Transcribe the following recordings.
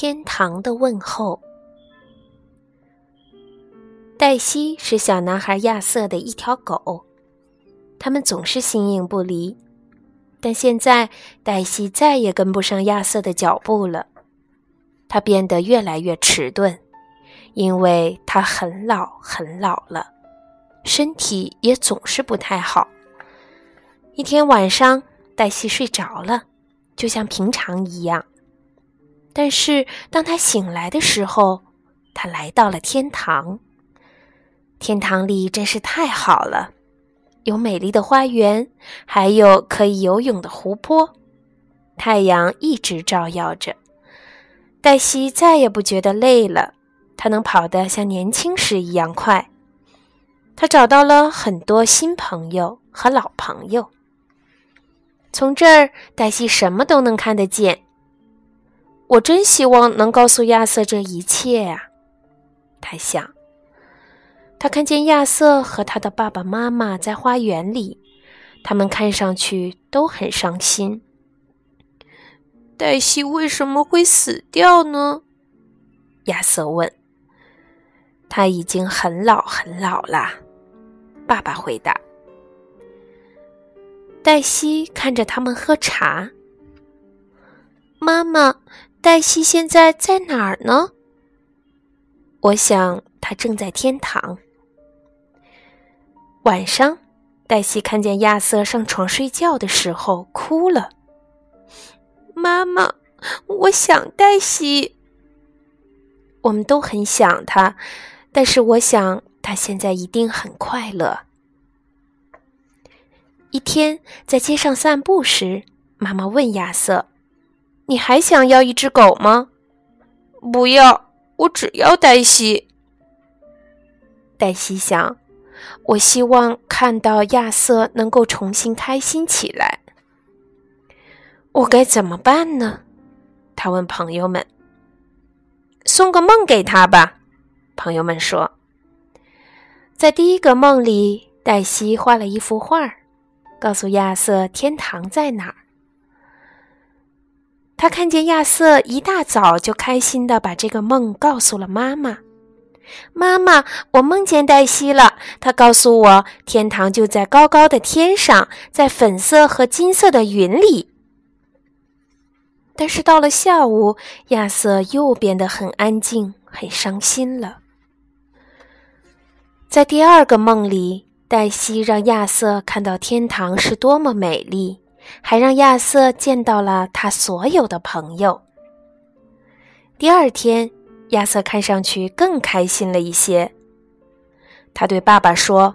天堂的问候。黛西是小男孩亚瑟的一条狗，他们总是形影不离。但现在，黛西再也跟不上亚瑟的脚步了，他变得越来越迟钝，因为他很老很老了，身体也总是不太好。一天晚上，黛西睡着了，就像平常一样。但是，当他醒来的时候，他来到了天堂。天堂里真是太好了，有美丽的花园，还有可以游泳的湖泊。太阳一直照耀着，黛西再也不觉得累了。她能跑得像年轻时一样快。她找到了很多新朋友和老朋友。从这儿，黛西什么都能看得见。我真希望能告诉亚瑟这一切啊！他想。他看见亚瑟和他的爸爸妈妈在花园里，他们看上去都很伤心。黛西为什么会死掉呢？亚瑟问。他已经很老很老了，爸爸回答。黛西看着他们喝茶。妈妈。黛西现在在哪儿呢？我想她正在天堂。晚上，黛西看见亚瑟上床睡觉的时候哭了。妈妈，我想黛西。我们都很想他，但是我想他现在一定很快乐。一天在街上散步时，妈妈问亚瑟。你还想要一只狗吗？不要，我只要黛西。黛西想，我希望看到亚瑟能够重新开心起来。我该怎么办呢？他问朋友们。送个梦给他吧，朋友们说。在第一个梦里，黛西画了一幅画，告诉亚瑟天堂在哪儿。他看见亚瑟一大早就开心的把这个梦告诉了妈妈。妈妈，我梦见黛西了。她告诉我，天堂就在高高的天上，在粉色和金色的云里。但是到了下午，亚瑟又变得很安静，很伤心了。在第二个梦里，黛西让亚瑟看到天堂是多么美丽。还让亚瑟见到了他所有的朋友。第二天，亚瑟看上去更开心了一些。他对爸爸说：“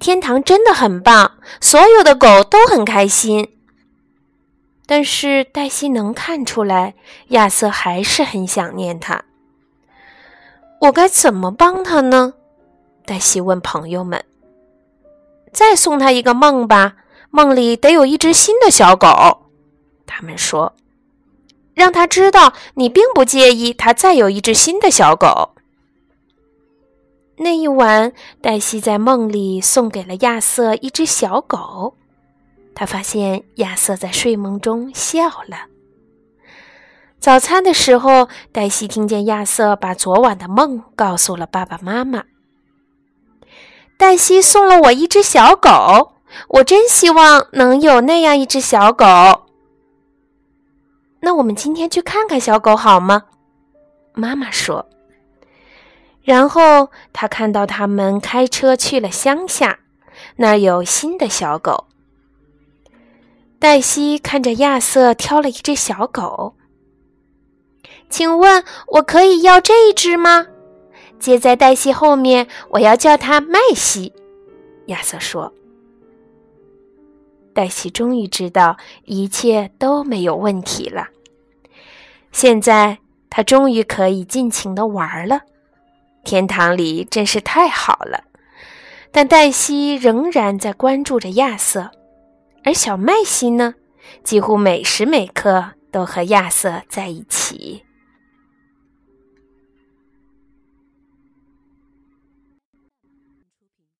天堂真的很棒，所有的狗都很开心。”但是黛西能看出来，亚瑟还是很想念他。我该怎么帮他呢？黛西问朋友们：“再送他一个梦吧。”梦里得有一只新的小狗，他们说：“让他知道你并不介意他再有一只新的小狗。”那一晚，黛西在梦里送给了亚瑟一只小狗。他发现亚瑟在睡梦中笑了。早餐的时候，黛西听见亚瑟把昨晚的梦告诉了爸爸妈妈。黛西送了我一只小狗。我真希望能有那样一只小狗。那我们今天去看看小狗好吗？妈妈说。然后他看到他们开车去了乡下，那儿有新的小狗。黛西看着亚瑟挑了一只小狗。请问我可以要这一只吗？接在黛西后面，我要叫它麦西。亚瑟说。黛西终于知道一切都没有问题了。现在她终于可以尽情的玩了，天堂里真是太好了。但黛西仍然在关注着亚瑟，而小麦西呢，几乎每时每刻都和亚瑟在一起。